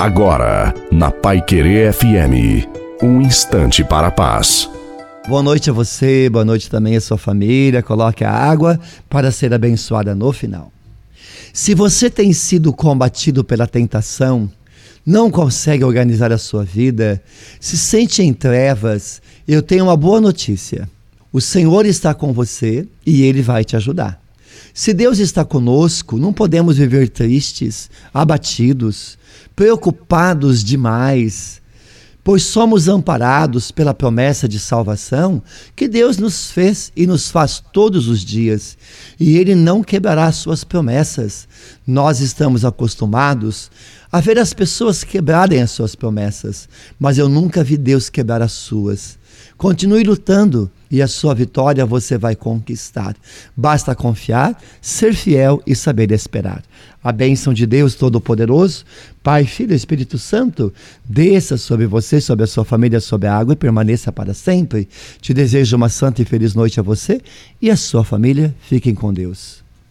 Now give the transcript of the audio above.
Agora, na Pai Querer FM, um instante para a paz. Boa noite a você, boa noite também à sua família. Coloque a água para ser abençoada no final. Se você tem sido combatido pela tentação, não consegue organizar a sua vida, se sente em trevas, eu tenho uma boa notícia. O Senhor está com você e ele vai te ajudar. Se Deus está conosco, não podemos viver tristes, abatidos, preocupados demais, pois somos amparados pela promessa de salvação que Deus nos fez e nos faz todos os dias, e Ele não quebrará suas promessas. Nós estamos acostumados a ver as pessoas quebrarem as suas promessas, mas eu nunca vi Deus quebrar as suas. Continue lutando e a sua vitória você vai conquistar. Basta confiar, ser fiel e saber esperar. A bênção de Deus Todo-Poderoso, Pai, Filho e Espírito Santo, desça sobre você, sobre a sua família, sobre a água e permaneça para sempre. Te desejo uma santa e feliz noite a você e a sua família. Fiquem com Deus.